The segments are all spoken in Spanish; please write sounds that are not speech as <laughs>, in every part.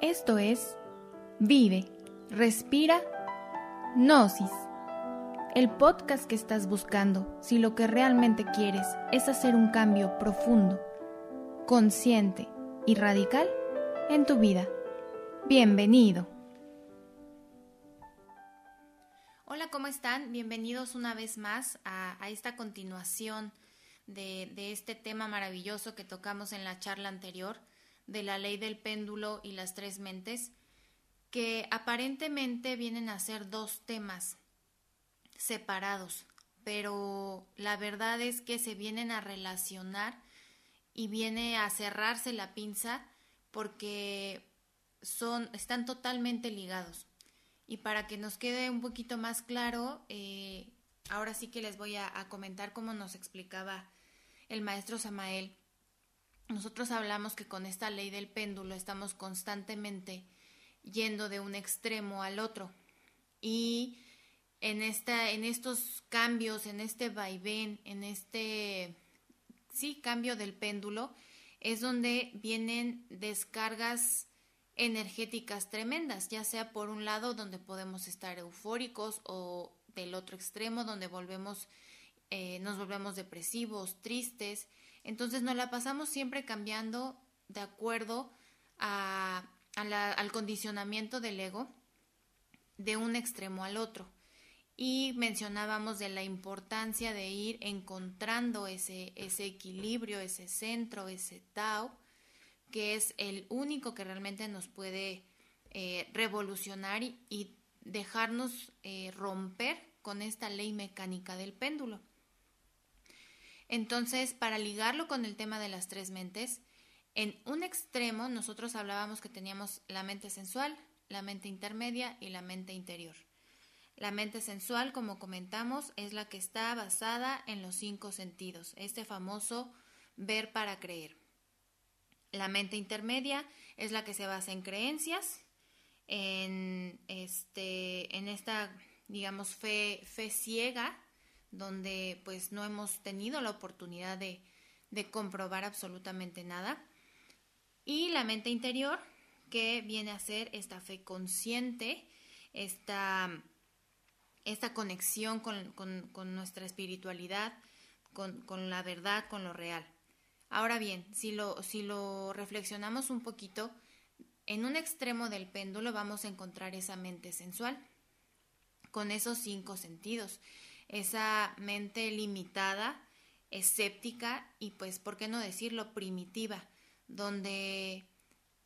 Esto es Vive, Respira, Gnosis. El podcast que estás buscando si lo que realmente quieres es hacer un cambio profundo, consciente y radical en tu vida. Bienvenido. Hola, ¿cómo están? Bienvenidos una vez más a, esta continuación de, este tema maravilloso que tocamos en la charla anterior de la ley del péndulo y las tres mentes, que aparentemente vienen a ser dos temas separados, pero la verdad es que se vienen a relacionar y viene a cerrarse la pinza porque son, están totalmente ligados. Y para que nos quede un poquito más claro, eh, ahora sí que les voy a, a comentar cómo nos explicaba el maestro Samael nosotros hablamos que con esta ley del péndulo estamos constantemente yendo de un extremo al otro. Y en esta en estos cambios, en este vaivén, en este sí cambio del péndulo es donde vienen descargas energéticas tremendas, ya sea por un lado donde podemos estar eufóricos o del otro extremo donde volvemos eh, nos volvemos depresivos, tristes entonces nos la pasamos siempre cambiando de acuerdo a, al condicionamiento del ego de un extremo al otro. Y mencionábamos de la importancia de ir encontrando ese, ese equilibrio, ese centro, ese Tao, que es el único que realmente nos puede eh, revolucionar y, dejarnos eh, romper con esta ley mecánica del péndulo. Entonces, para ligarlo con el tema de las tres mentes, en un extremo nosotros hablábamos que teníamos la mente sensual, la mente intermedia y la mente interior. La mente sensual, como comentamos, es la que está basada en los cinco sentidos, este famoso ver para creer. La mente intermedia es la que se basa en creencias, en, este, en esta, digamos, fe, fe ciega, donde pues no hemos tenido la oportunidad de, comprobar absolutamente nada. Y la mente interior, que viene a ser esta fe consciente, esta, esta conexión con, nuestra espiritualidad, con, la verdad, con lo real. Ahora bien, si lo, si lo reflexionamos un poquito, en un extremo del péndulo vamos a encontrar esa mente sensual, con esos cinco sentidos esa mente limitada, escéptica y pues, ¿por qué no decirlo?, primitiva, donde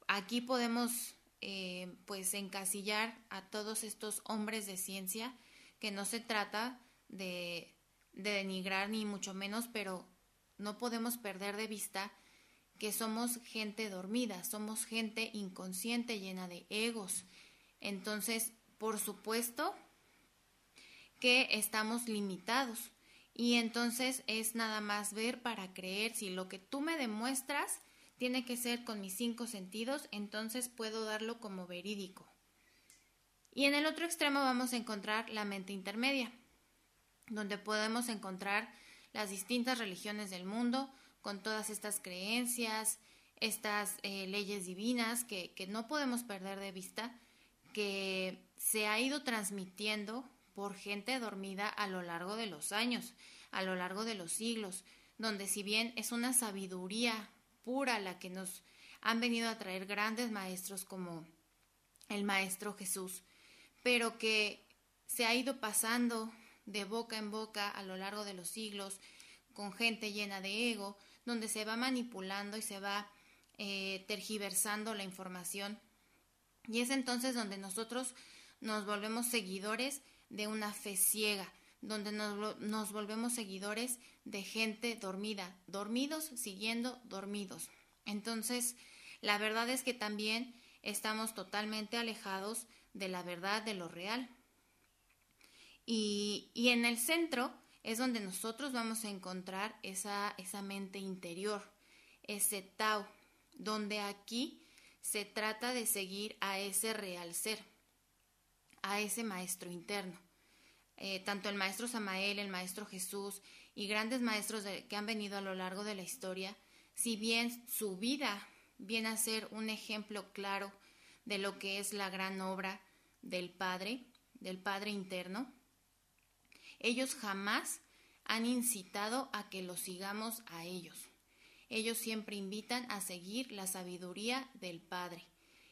aquí podemos eh, pues encasillar a todos estos hombres de ciencia, que no se trata de, de denigrar ni mucho menos, pero no podemos perder de vista que somos gente dormida, somos gente inconsciente llena de egos. Entonces, por supuesto, que estamos limitados. Y entonces es nada más ver para creer si lo que tú me demuestras tiene que ser con mis cinco sentidos, entonces puedo darlo como verídico. Y en el otro extremo vamos a encontrar la mente intermedia, donde podemos encontrar las distintas religiones del mundo con todas estas creencias, estas eh, leyes divinas que, que no podemos perder de vista, que se ha ido transmitiendo por gente dormida a lo largo de los años, a lo largo de los siglos, donde si bien es una sabiduría pura la que nos han venido a traer grandes maestros como el Maestro Jesús, pero que se ha ido pasando de boca en boca a lo largo de los siglos con gente llena de ego, donde se va manipulando y se va eh, tergiversando la información. Y es entonces donde nosotros nos volvemos seguidores de una fe ciega, donde nos, volvemos seguidores de gente dormida, dormidos siguiendo dormidos. Entonces, la verdad es que también estamos totalmente alejados de la verdad, de lo real. Y, y en el centro es donde nosotros vamos a encontrar esa, esa mente interior, ese Tao, donde aquí se trata de seguir a ese real ser a ese maestro interno. Eh, tanto el maestro Samael, el maestro Jesús y grandes maestros que han venido a lo largo de la historia, si bien su vida viene a ser un ejemplo claro de lo que es la gran obra del Padre, del Padre interno, ellos jamás han incitado a que los sigamos a ellos. Ellos siempre invitan a seguir la sabiduría del Padre.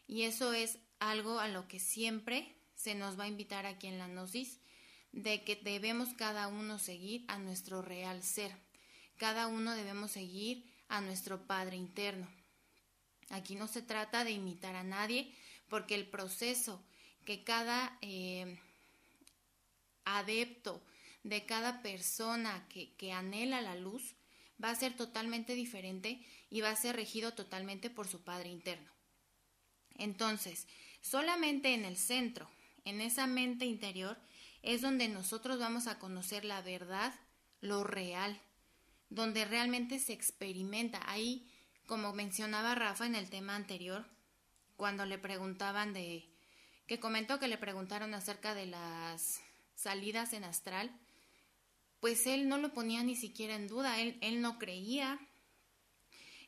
Y eso es algo a lo que siempre se nos va a invitar aquí en la Gnosis, de que debemos cada uno seguir a nuestro real ser. Cada uno debemos seguir a nuestro Padre interno. Aquí no se trata de imitar a nadie, porque el proceso que cada eh, adepto, de cada persona que, que anhela la luz, va a ser totalmente diferente y va a ser regido totalmente por su Padre interno. Entonces, solamente en el centro, en esa mente interior, es donde nosotros vamos a conocer la verdad, lo real, donde realmente se experimenta. Ahí, como mencionaba Rafa en el tema anterior, cuando le preguntaban de, que comentó que le preguntaron acerca de las salidas en astral, pues él no lo ponía ni siquiera en duda, él, él no creía,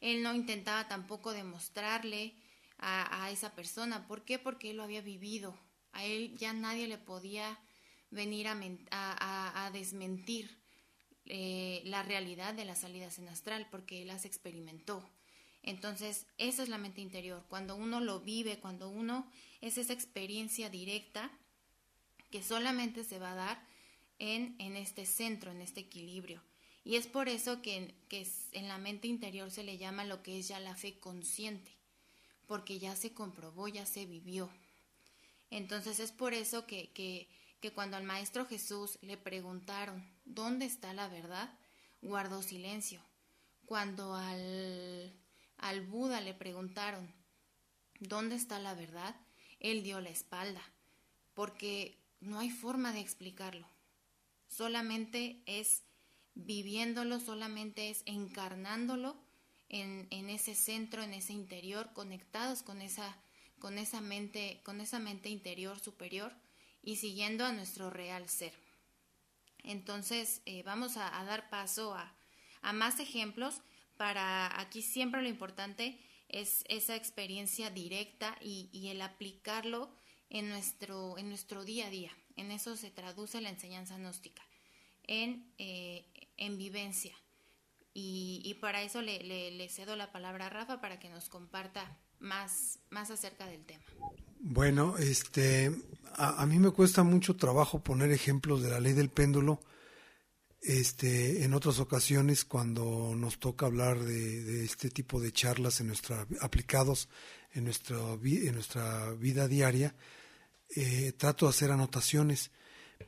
él no intentaba tampoco demostrarle a, a esa persona. ¿Por qué? Porque él lo había vivido. A él ya nadie le podía venir a, a, desmentir eh, la realidad de las salidas en astral, porque él las experimentó. Entonces, esa es la mente interior. Cuando uno lo vive, cuando uno es esa experiencia directa que solamente se va a dar en, en este centro, en este equilibrio. Y es por eso que, que en la mente interior se le llama lo que es ya la fe consciente, porque ya se comprobó, ya se vivió. Entonces es por eso que, que que cuando al Maestro Jesús le preguntaron ¿dónde está la verdad? guardó silencio. Cuando al, al Buda le preguntaron ¿dónde está la verdad? él dio la espalda, porque no hay forma de explicarlo. Solamente es viviéndolo, solamente es encarnándolo en, en, ese centro, en ese interior, conectados con esa, con esa mente, con esa mente interior superior y siguiendo a nuestro real ser. Entonces eh, vamos a, dar paso a, más ejemplos para aquí siempre lo importante es esa experiencia directa y, el aplicarlo en nuestro, en nuestro día a día. En eso se traduce la enseñanza gnóstica, en, eh, en vivencia. Y, para eso le, cedo la palabra a Rafa para que nos comparta más, más acerca del tema. Bueno, este, a, mí me cuesta mucho trabajo poner ejemplos de la ley del péndulo. Este, en otras ocasiones, cuando nos toca hablar de, este tipo de charlas en nuestra, aplicados en nuestra, en nuestra vida diaria, eh, trato de hacer anotaciones.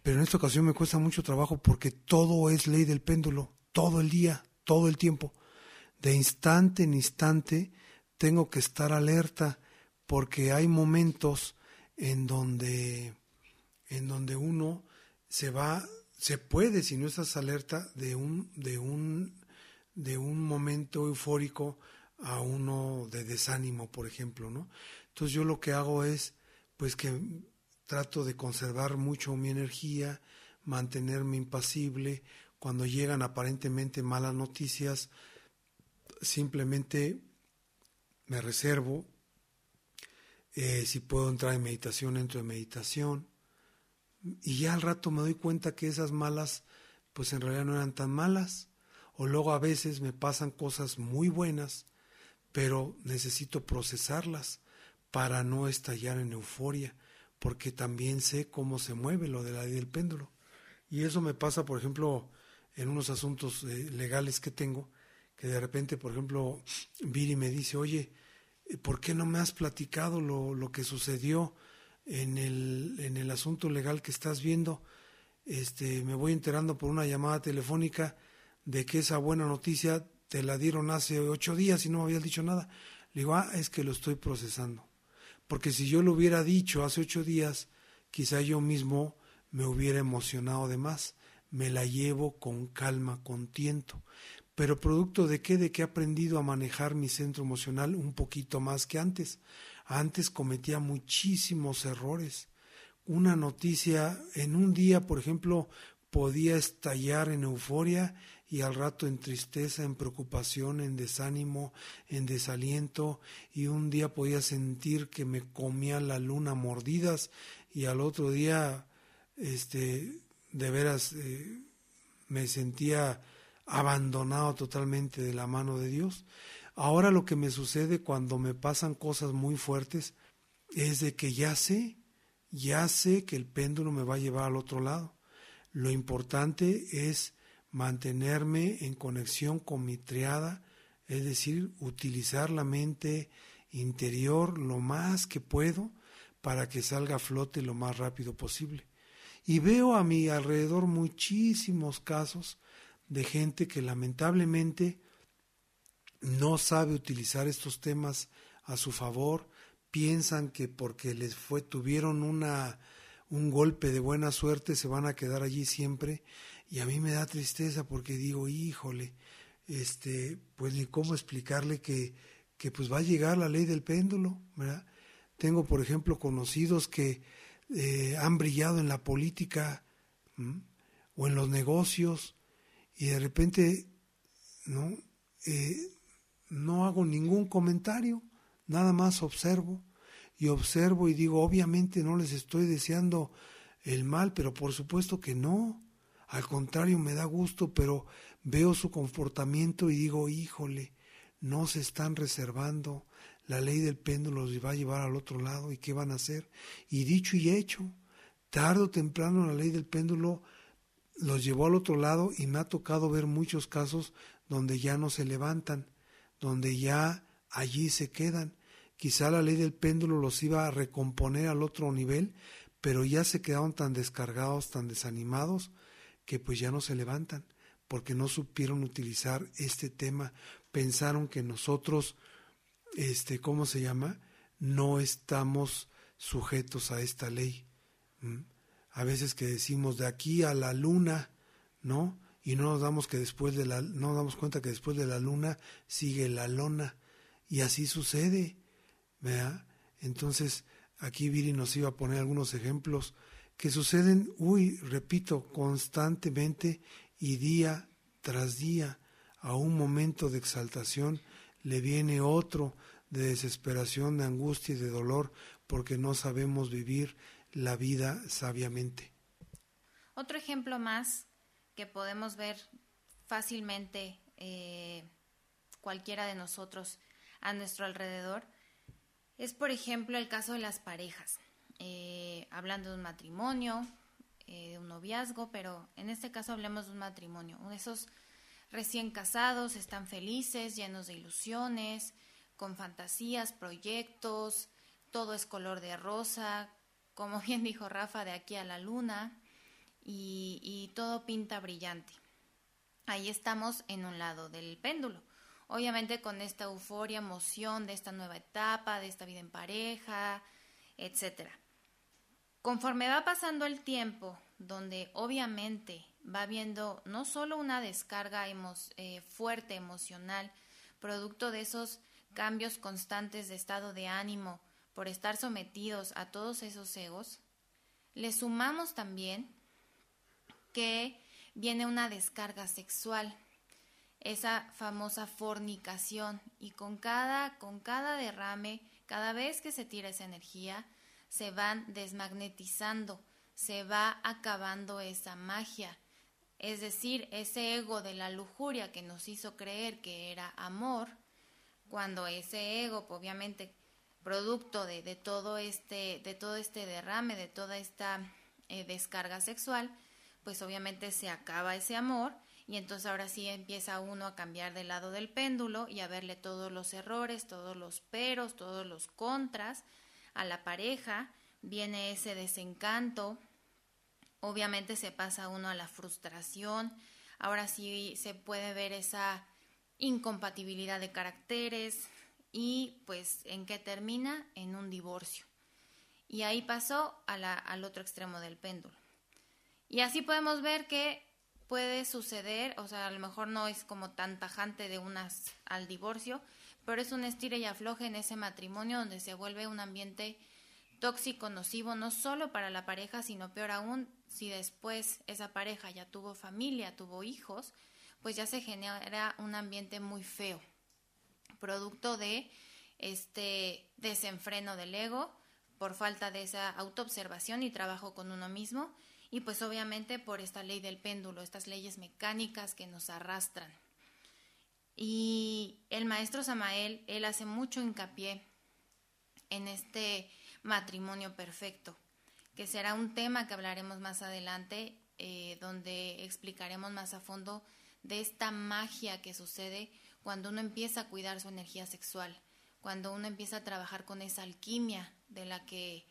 Pero en esta ocasión me cuesta mucho trabajo porque todo es ley del péndulo, todo el día, todo el tiempo. De instante en instante tengo que estar alerta porque hay momentos en donde, en donde uno se va, se puede, si no estás alerta, de un, de un, de un momento eufórico a uno de desánimo, por ejemplo, ¿no? Entonces yo lo que hago es, pues que trato de conservar mucho mi energía, mantenerme impasible, cuando llegan aparentemente malas noticias, simplemente me reservo, eh, si puedo entrar en meditación, entro en meditación. Y ya al rato me doy cuenta que esas malas, pues en realidad no eran tan malas. O luego a veces me pasan cosas muy buenas, pero necesito procesarlas para no estallar en euforia, porque también sé cómo se mueve lo de la ley del péndulo. Y eso me pasa, por ejemplo, en unos asuntos eh, legales que tengo, que de repente, por ejemplo, Viri me dice, oye, ¿por qué no me has platicado lo, lo que sucedió en el, en el asunto legal que estás viendo? Este, me voy enterando por una llamada telefónica de que esa buena noticia te la dieron hace ocho días y no me habías dicho nada. Le digo, ah, es que lo estoy procesando. Porque si yo lo hubiera dicho hace ocho días, quizá yo mismo me hubiera emocionado de más. Me la llevo con calma, con tiento pero producto de qué, de que he aprendido a manejar mi centro emocional un poquito más que antes. Antes cometía muchísimos errores. Una noticia en un día, por ejemplo, podía estallar en euforia y al rato en tristeza, en preocupación, en desánimo, en desaliento y un día podía sentir que me comía la luna mordidas y al otro día este de veras eh, me sentía abandonado totalmente de la mano de Dios. Ahora lo que me sucede cuando me pasan cosas muy fuertes es de que ya sé, ya sé que el péndulo me va a llevar al otro lado. Lo importante es mantenerme en conexión con mi triada, es decir, utilizar la mente interior lo más que puedo para que salga a flote lo más rápido posible. Y veo a mi alrededor muchísimos casos de gente que lamentablemente no sabe utilizar estos temas a su favor, piensan que porque les fue tuvieron una un golpe de buena suerte se van a quedar allí siempre y a mí me da tristeza porque digo, híjole, este, pues ni cómo explicarle que, que pues va a llegar la ley del péndulo, ¿verdad? Tengo, por ejemplo, conocidos que eh, han brillado en la política o en los negocios y de repente, ¿no? Eh, no hago ningún comentario, nada más observo y observo y digo, obviamente no les estoy deseando el mal, pero por supuesto que no. Al contrario, me da gusto, pero veo su comportamiento y digo, híjole, no se están reservando, la ley del péndulo los va a llevar al otro lado y qué van a hacer. Y dicho y hecho, tarde o temprano la ley del péndulo los llevó al otro lado y me ha tocado ver muchos casos donde ya no se levantan, donde ya allí se quedan. Quizá la ley del péndulo los iba a recomponer al otro nivel, pero ya se quedaron tan descargados, tan desanimados, que pues ya no se levantan, porque no supieron utilizar este tema, pensaron que nosotros, este, ¿cómo se llama? No estamos sujetos a esta ley. A veces que decimos de aquí a la luna, ¿no? Y no nos damos que después de la, no nos damos cuenta que después de la luna sigue la lona. Y así sucede, ¿verdad? Entonces, aquí Viri nos iba a poner algunos ejemplos que suceden, uy, repito, constantemente y día tras día. A un momento de exaltación le viene otro de desesperación, de angustia y de dolor, porque no sabemos vivir la vida sabiamente. Otro ejemplo más que podemos ver fácilmente eh, cualquiera de nosotros a nuestro alrededor es, por ejemplo, el caso de las parejas. Eh, hablando de un matrimonio, eh, de un noviazgo, pero en este caso hablemos de un matrimonio. Esos recién casados están felices, llenos de ilusiones, con fantasías, proyectos, todo es color de rosa, como <laughs> bien dijo Rafa, de aquí a la luna, y, todo pinta brillante. Ahí estamos en un lado del péndulo. Obviamente con esta euforia, emoción de esta nueva etapa, de esta vida en pareja, etcétera. Conforme va pasando el tiempo, donde obviamente va viendo no solo una descarga eh, fuerte emocional, producto de esos cambios constantes de estado de ánimo por estar sometidos a todos esos egos, le sumamos también que viene una descarga sexual, esa famosa fornicación, y con cada, con cada derrame, cada vez que se tira esa energía, se van desmagnetizando, se va acabando esa magia. Es decir, ese ego de la lujuria que nos hizo creer que era amor, cuando ese ego, obviamente, producto de, todo, este, de todo este derrame, de toda esta eh, descarga sexual, pues obviamente se acaba ese amor y entonces ahora sí empieza uno a cambiar del lado del péndulo y a verle todos los errores, todos los peros, todos los contras, a la pareja, viene ese desencanto, obviamente se pasa uno a la frustración, ahora sí se puede ver esa incompatibilidad de caracteres y pues en qué termina en un divorcio. Y ahí pasó a la, al otro extremo del péndulo. Y así podemos ver que puede suceder, o sea, a lo mejor no es como tan tajante de unas al divorcio, pero es un estire y afloje en ese matrimonio donde se vuelve un ambiente tóxico, nocivo, no solo para la pareja, sino peor aún si después esa pareja ya tuvo familia, tuvo hijos, pues ya se genera un ambiente muy feo, producto de este desenfreno del ego, por falta de esa autoobservación y trabajo con uno mismo, y pues obviamente por esta ley del péndulo, estas leyes mecánicas que nos arrastran. Y el maestro Samael, él hace mucho hincapié en este matrimonio perfecto, que será un tema que hablaremos más adelante, eh, donde explicaremos más a fondo de esta magia que sucede cuando uno empieza a cuidar su energía sexual, cuando uno empieza a trabajar con esa alquimia de la que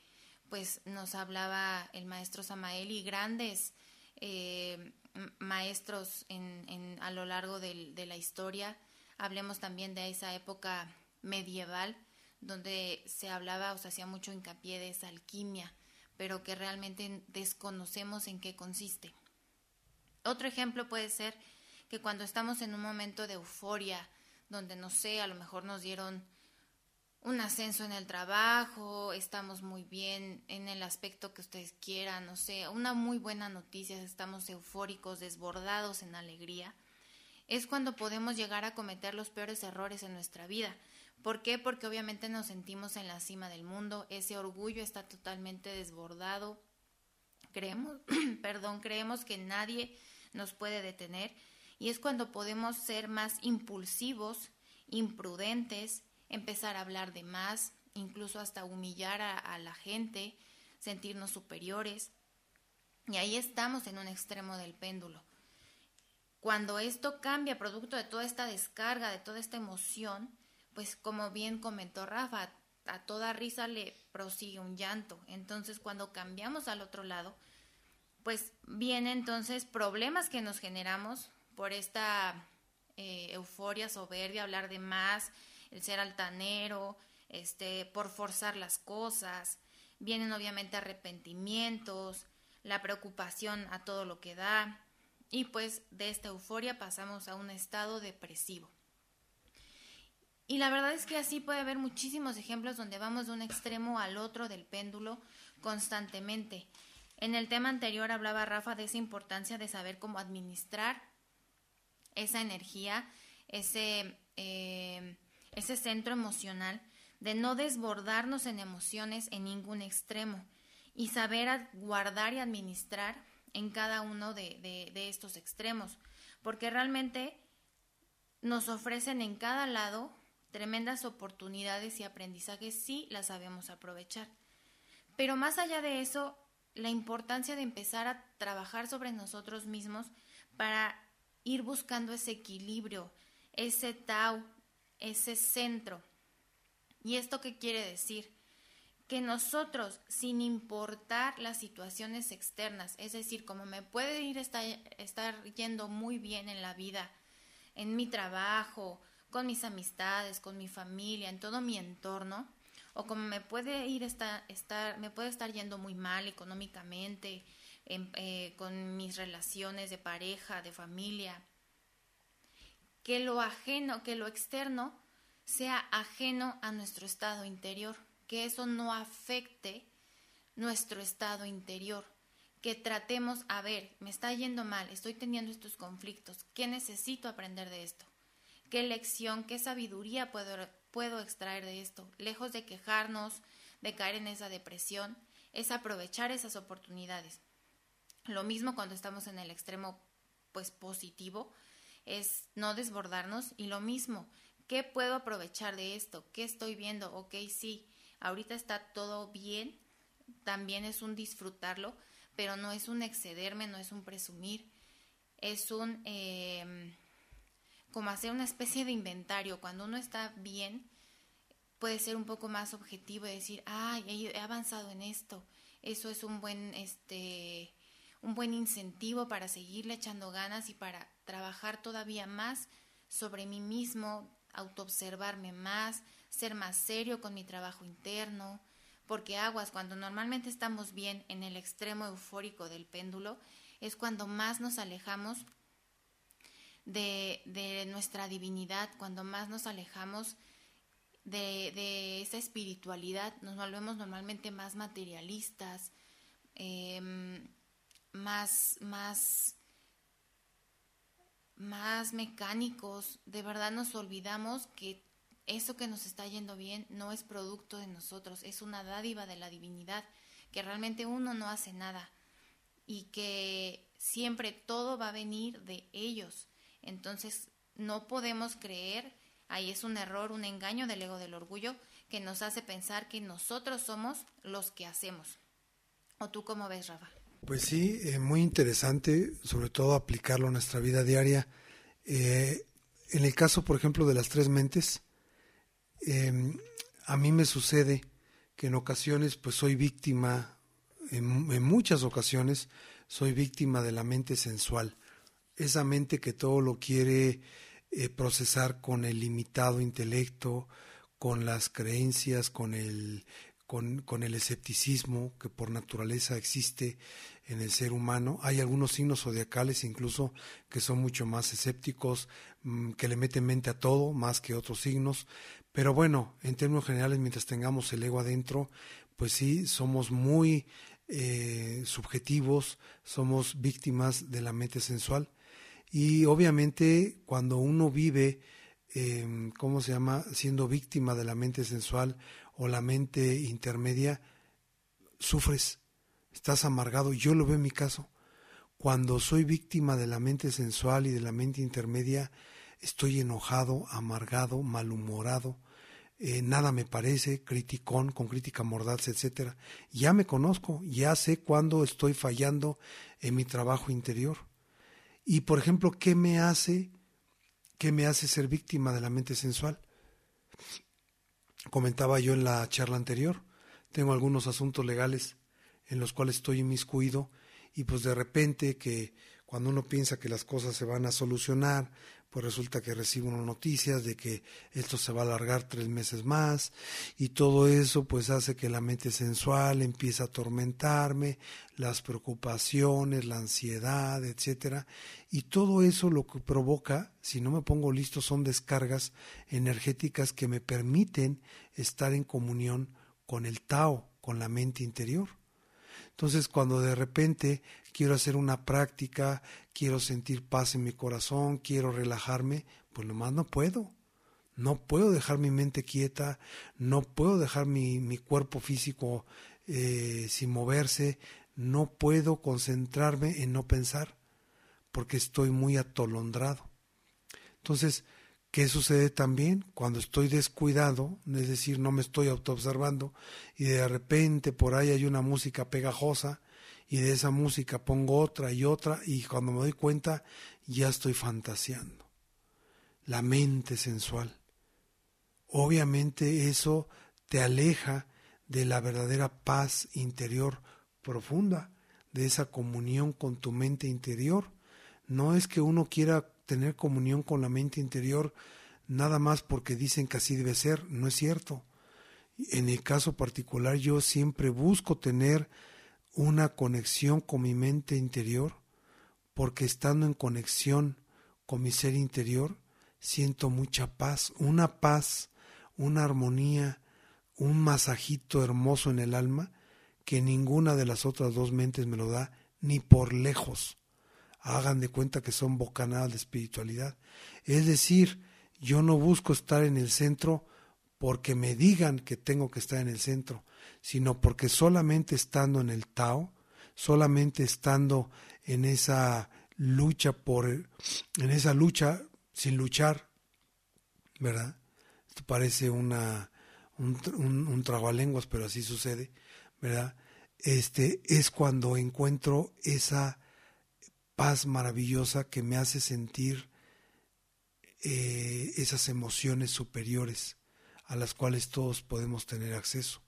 pues nos hablaba el maestro Samael y grandes eh, maestros en, a lo largo de la historia. Hablemos también de esa época medieval donde se hablaba o se hacía mucho hincapié de esa alquimia, pero que realmente desconocemos en qué consiste. Otro ejemplo puede ser que cuando estamos en un momento de euforia, donde no sé, a lo mejor nos dieron un ascenso en el trabajo, estamos muy bien en el aspecto que ustedes quieran, no sé, una muy buena noticia, estamos eufóricos, desbordados en alegría, es cuando podemos llegar a cometer los peores errores en nuestra vida. ¿Por qué? Porque obviamente nos sentimos en la cima del mundo, ese orgullo está totalmente desbordado, creemos, <clears throat> perdón, creemos que nadie nos puede detener y es cuando podemos ser más impulsivos, imprudentes, empezar a hablar de más, incluso hasta humillar a, la gente, sentirnos superiores. Y ahí estamos en un extremo del péndulo. Cuando esto cambia producto de toda esta descarga, de toda esta emoción, pues como bien comentó Rafa, a toda risa le prosigue un llanto. Entonces cuando cambiamos al otro lado, pues vienen entonces problemas que nos generamos por esta eh, euforia, soberbia, hablar de más, el ser altanero, este, por forzar las cosas. Vienen obviamente arrepentimientos, la preocupación a todo lo que da. Y pues de esta euforia pasamos a un estado depresivo. Y la verdad es que así puede haber muchísimos ejemplos donde vamos de un extremo al otro del péndulo constantemente. En el tema anterior hablaba Rafa de esa importancia de saber cómo administrar esa energía, ese eh, ese centro emocional, de no desbordarnos en emociones en ningún extremo y saber guardar y administrar en cada uno de, estos extremos, porque realmente nos ofrecen en cada lado tremendas oportunidades y aprendizajes si las sabemos aprovechar. Pero más allá de eso, la importancia de empezar a trabajar sobre nosotros mismos para ir buscando ese equilibrio, ese Tao, ese centro. ¿Y esto qué quiere decir? Que nosotros, sin importar las situaciones externas, es decir, como me puede ir estar, estar yendo muy bien en la vida, en mi trabajo, con mis amistades, con mi familia, en todo mi entorno, o como me puede ir estar, estar me puede estar yendo muy mal económicamente, eh, con mis relaciones de pareja, de familia, que lo ajeno, que lo externo sea ajeno a nuestro estado interior, que eso no afecte nuestro estado interior, que tratemos, a ver, me está yendo mal, estoy teniendo estos conflictos, ¿qué necesito aprender de esto? ¿Qué lección, qué sabiduría puedo, puedo extraer de esto? Lejos de quejarnos, de caer en esa depresión, es aprovechar esas oportunidades. Lo mismo cuando estamos en el extremo pues positivo, es no desbordarnos y lo mismo, ¿qué puedo aprovechar de esto? ¿Qué estoy viendo? Ok, sí, ahorita está todo bien, también es un disfrutarlo, pero no es un excederme, no es un presumir, es un em, como hacer una especie de inventario. Cuando uno está bien, puede ser un poco más objetivo y decir, ay, he avanzado en esto. Eso es un buen, este, un buen incentivo para seguirle echando ganas y para trabajar todavía más sobre mí mismo, autoobservarme más, ser más serio con mi trabajo interno, porque aguas, cuando normalmente estamos bien en el extremo eufórico del péndulo, es cuando más nos alejamos de, nuestra divinidad, cuando más nos alejamos de, de, esa espiritualidad, nos volvemos normalmente más materialistas, eh, más, más, más mecánicos, de verdad nos olvidamos que eso que nos está yendo bien no es producto de nosotros, es una dádiva de la divinidad, que realmente uno no hace nada y que siempre todo va a venir de ellos. Entonces, no podemos creer, ahí es un error, un engaño del ego del orgullo que nos hace pensar que nosotros somos los que hacemos. ¿O tú cómo ves, Rafa? Pues sí, eh, muy interesante, sobre todo aplicarlo a nuestra vida diaria. Eh, en el caso, por ejemplo, de las tres mentes, em, a mí me sucede que en ocasiones pues soy víctima, en, en, muchas ocasiones soy víctima de la mente sensual, esa mente que todo lo quiere eh, procesar con el limitado intelecto, con las creencias, con el, con, con, el escepticismo que por naturaleza existe en el ser humano. Hay algunos signos zodiacales incluso que son mucho más escépticos, mm, que le meten mente a todo más que otros signos. Pero bueno, en términos generales, mientras tengamos el ego adentro, pues sí, somos muy eh, subjetivos, somos víctimas de la mente sensual. Y obviamente cuando uno vive, eh, ¿cómo se llama?, siendo víctima de la mente sensual o la mente intermedia, sufres, estás amargado. Yo lo veo en mi caso. Cuando soy víctima de la mente sensual y de la mente intermedia, estoy enojado, amargado, malhumorado, eh, nada me parece, criticón, con crítica mordaz, etcétera. Ya me conozco, ya sé cuándo estoy fallando en mi trabajo interior. Y por ejemplo, ¿qué me hace, qué me hace ser víctima de la mente sensual? Comentaba yo en la charla anterior, tengo algunos asuntos legales en los cuales estoy inmiscuido y pues de repente que cuando uno piensa que las cosas se van a solucionar, pues resulta que recibo unas noticias de que esto se va a alargar tres meses más y todo eso pues hace que la mente sensual empiece a atormentarme, las preocupaciones, la ansiedad, etcétera, y todo eso lo que provoca, si no me pongo listo, son descargas energéticas que me permiten estar en comunión con el Tao, con la mente interior. Entonces, cuando de repente quiero hacer una práctica, quiero sentir paz en mi corazón, quiero relajarme, pues nomás no puedo. No puedo dejar mi mente quieta, no puedo dejar mi, mi cuerpo físico eh, sin moverse, no puedo concentrarme en no pensar, porque estoy muy atolondrado. Entonces, ¿Qué sucede también cuando estoy descuidado? Es decir, no me estoy autoobservando y de repente por ahí hay una música pegajosa y de esa música pongo otra y otra y cuando me doy cuenta ya estoy fantaseando. La mente sensual. Obviamente eso te aleja de la verdadera paz interior profunda, de esa comunión con tu mente interior. No es que uno quiera tener comunión con la mente interior nada más porque dicen que así debe ser, no es cierto. En el caso particular yo siempre busco tener una conexión con mi mente interior, porque estando en conexión con mi ser interior, siento mucha paz, una paz, una armonía, un masajito hermoso en el alma que ninguna de las otras dos mentes me lo da, ni por lejos hagan de cuenta que son bocanadas de espiritualidad. Es decir, yo no busco estar en el centro porque me digan que tengo que estar en el centro, sino porque solamente estando en el Tao, solamente estando en esa lucha por en esa lucha sin luchar, ¿verdad? Esto parece una un, un, un trabalenguas, pero así sucede, ¿verdad? Este es cuando encuentro esa paz maravillosa que me hace sentir eh, esas emociones superiores a las cuales todos podemos tener acceso.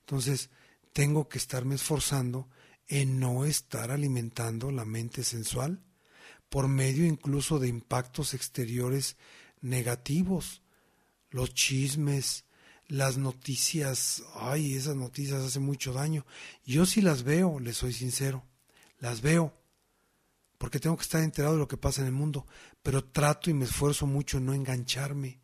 Entonces, tengo que estarme esforzando en no estar alimentando la mente sensual por medio incluso de impactos exteriores negativos, los chismes, las noticias, ay, esas noticias hacen mucho daño. Yo sí las veo, le soy sincero, las veo, porque tengo que estar enterado de lo que pasa en el mundo, pero trato y me esfuerzo mucho en no engancharme,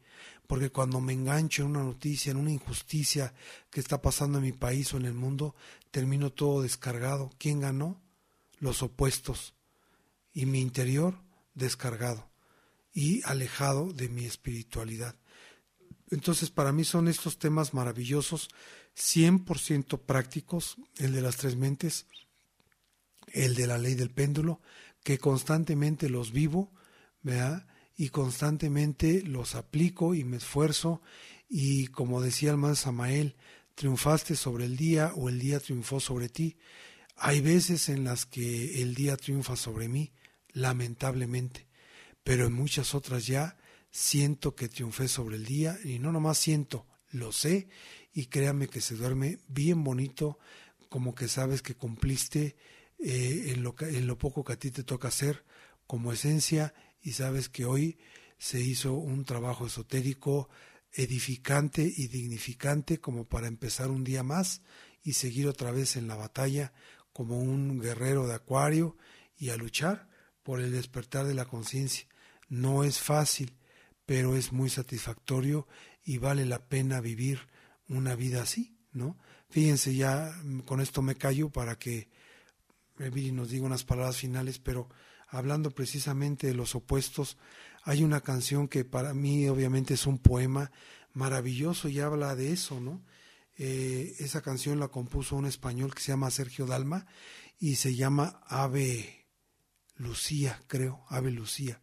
porque cuando me engancho en una noticia, en una injusticia que está pasando en mi país o en el mundo, termino todo descargado. ¿Quién ganó? Los opuestos. Y mi interior descargado. y alejado de mi espiritualidad. Entonces, para mí son estos temas maravillosos, 100% prácticos, el de las tres mentes, el de la ley del péndulo, que constantemente los vivo, ¿verdad? y constantemente los aplico y me esfuerzo y como decía el más Samael, triunfaste sobre el día o el día triunfó sobre ti. Hay veces en las que el día triunfa sobre mí, lamentablemente, pero en muchas otras ya siento que triunfé sobre el día y no nomás siento, lo sé y créame que se duerme bien bonito, como que sabes que cumpliste eh, en, lo, en lo poco que a ti te toca hacer como esencia y sabes que hoy se hizo un trabajo esotérico edificante y dignificante como para empezar un día más y seguir otra vez en la batalla como un guerrero de acuario y a luchar por el despertar de la conciencia. No es fácil, pero es muy satisfactorio y vale la pena vivir una vida así, ¿no? Fíjense, ya con esto me callo para que Eviri nos diga unas palabras finales, pero hablando precisamente de los opuestos, hay una canción que para mí obviamente es un poema maravilloso y habla de eso, ¿no? Eh, esa canción la compuso un español que se llama Sergio Dalma y se llama Ave Lucía, creo, Ave Lucía.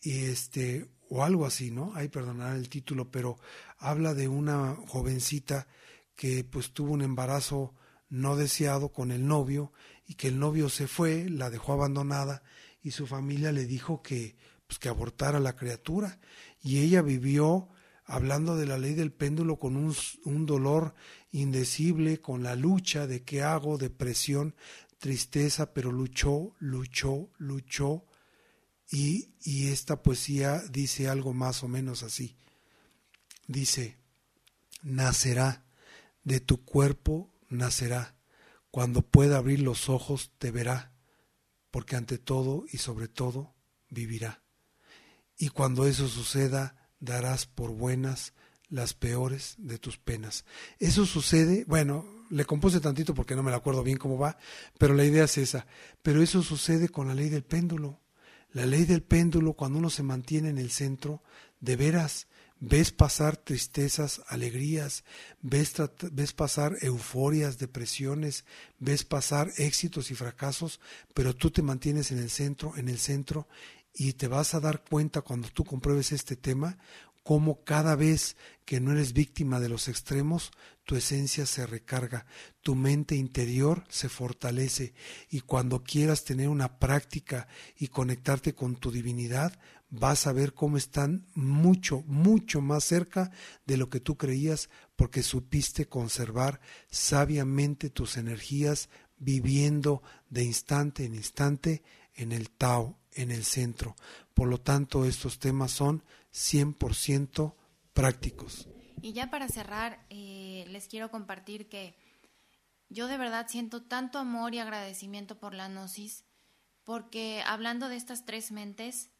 Y este, o algo así, ¿no? Hay perdonar el título, pero habla de una jovencita que pues tuvo un embarazo no deseado con el novio y que el novio se fue, la dejó abandonada y su familia le dijo que pues que abortara la criatura y ella vivió hablando de la ley del péndulo con un, un dolor indecible, con la lucha de qué hago, depresión, tristeza, pero luchó, luchó, luchó y, y esta poesía dice algo más o menos así. Dice, nacerá, de tu cuerpo nacerá, cuando pueda abrir los ojos te verá, porque ante todo y sobre todo vivirá. Y cuando eso suceda, darás por buenas las peores de tus penas. Eso sucede, bueno, le compuse tantito porque no me la acuerdo bien cómo va, pero la idea es esa. Pero eso sucede con la ley del péndulo. La ley del péndulo, cuando uno se mantiene en el centro, de veras, ves pasar tristezas, alegrías, ves, ves, pasar euforias, depresiones, ves pasar éxitos y fracasos, pero tú te mantienes en el centro, en el centro, y te vas a dar cuenta cuando tú compruebes este tema, cómo cada vez que no eres víctima de los extremos, tu esencia se recarga, tu mente interior se fortalece. Y cuando quieras tener una práctica y conectarte con tu divinidad, vas a ver cómo están mucho, mucho más cerca de lo que tú creías porque supiste conservar sabiamente tus energías viviendo de instante en instante en el Tao, en el centro. Por lo tanto, estos temas son 100% prácticos. Y ya para cerrar, eh, les quiero compartir que yo de verdad siento tanto amor y agradecimiento por la gnosis, porque hablando de estas tres mentes,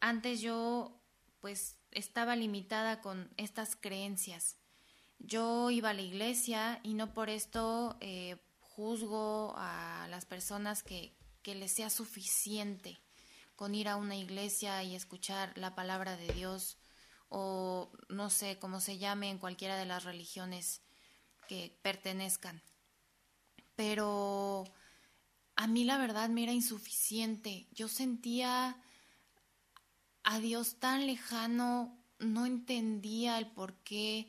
antes yo pues estaba limitada con estas creencias. Yo iba a la iglesia y no por esto eh, juzgo a las personas que, que les sea suficiente con ir a una iglesia y escuchar la palabra de Dios o no sé cómo se llame en cualquiera de las religiones que pertenezcan. Pero a mí la verdad me era insuficiente. Yo sentía a Dios tan lejano, no entendía el por qué.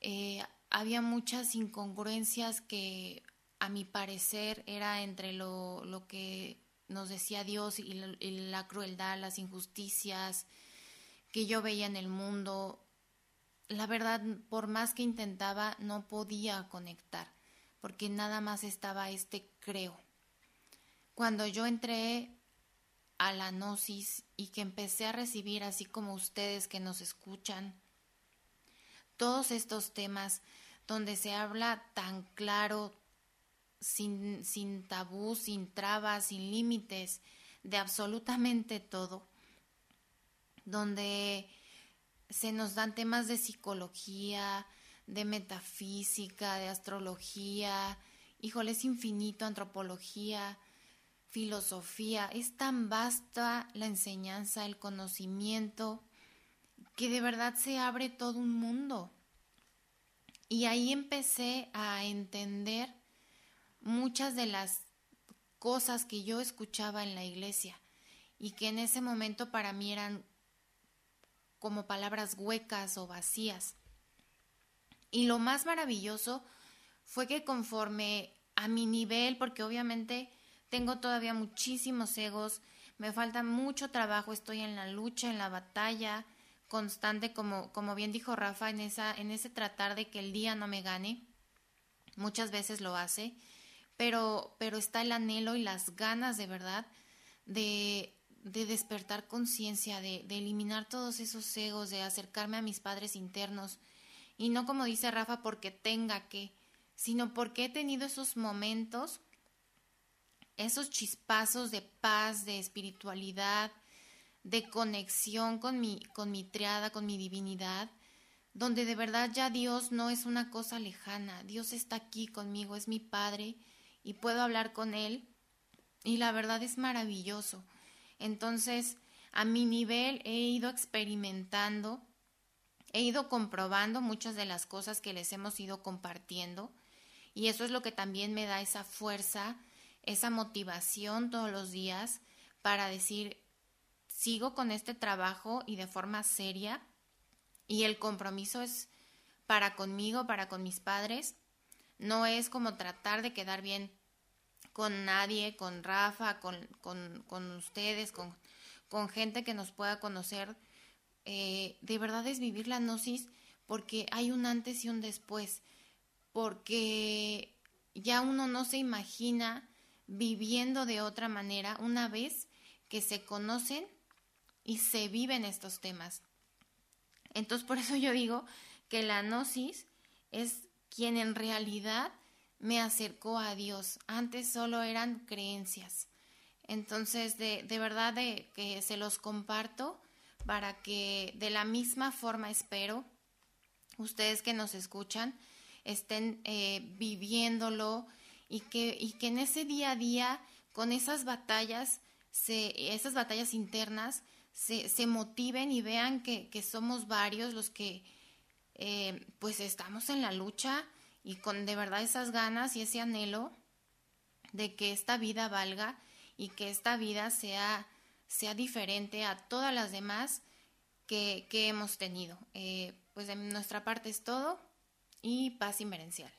Eh, había muchas incongruencias que a mi parecer era entre lo, lo que nos decía Dios y la, crueldad, las injusticias que yo veía en el mundo. La verdad, por más que intentaba, no podía conectar, porque nada más estaba este creo. Cuando yo entré a la gnosis y que empecé a recibir, así como ustedes que nos escuchan, todos estos temas donde se habla tan claro, sin, sin tabú, sin trabas, sin límites, de absolutamente todo, donde se nos dan temas de psicología, de metafísica, de astrología, híjole, es infinito, antropología, filosofía, es tan vasta la enseñanza, el conocimiento, que de verdad se abre todo un mundo. Y ahí empecé a entender muchas de las cosas que yo escuchaba en la iglesia y que en ese momento para mí eran como palabras huecas o vacías. Y lo más maravilloso fue que conforme a mi nivel, porque obviamente tengo todavía muchísimos egos, me falta mucho trabajo, estoy en la lucha, en la batalla constante, como, como bien dijo Rafa, en, esa, en ese tratar de que el día no me gane. Muchas veces lo hace, pero, pero está el anhelo y las ganas de verdad de, de despertar conciencia, de, de eliminar todos esos egos, de acercarme a mis padres internos. Y no como dice Rafa, porque tenga que, sino porque he tenido esos momentos esos chispazos de paz, de espiritualidad, de conexión con mi, con mi triada, con mi divinidad, donde de verdad ya Dios no es una cosa lejana, Dios está aquí conmigo, es mi Padre y puedo hablar con Él y la verdad es maravilloso. Entonces, a mi nivel he ido experimentando, he ido comprobando muchas de las cosas que les hemos ido compartiendo y eso es lo que también me da esa fuerza, esa motivación todos los días para decir, sigo con este trabajo y de forma seria y el compromiso es para conmigo, para con mis padres, no es como tratar de quedar bien con nadie, con Rafa, con, con, ustedes, con, con, gente que nos pueda conocer. Eh, de verdad es vivir la gnosis porque hay un antes y un después, porque ya uno no se imagina viviendo de otra manera una vez que se conocen y se viven estos temas. Entonces, por eso yo digo que la gnosis es quien en realidad me acercó a Dios. Antes solo eran creencias. Entonces, de, de verdad de, que se los comparto para que de la misma forma espero ustedes que nos escuchan estén eh, viviéndolo, y que, y que en ese día a día, con esas batallas, se, esas batallas internas, se, se motiven y vean que, que, somos varios los que eh, pues estamos en la lucha y con de verdad esas ganas y ese anhelo de que esta vida valga y que esta vida sea, sea diferente a todas las demás que, que hemos tenido. Eh, pues de nuestra parte es todo y paz inmerencial.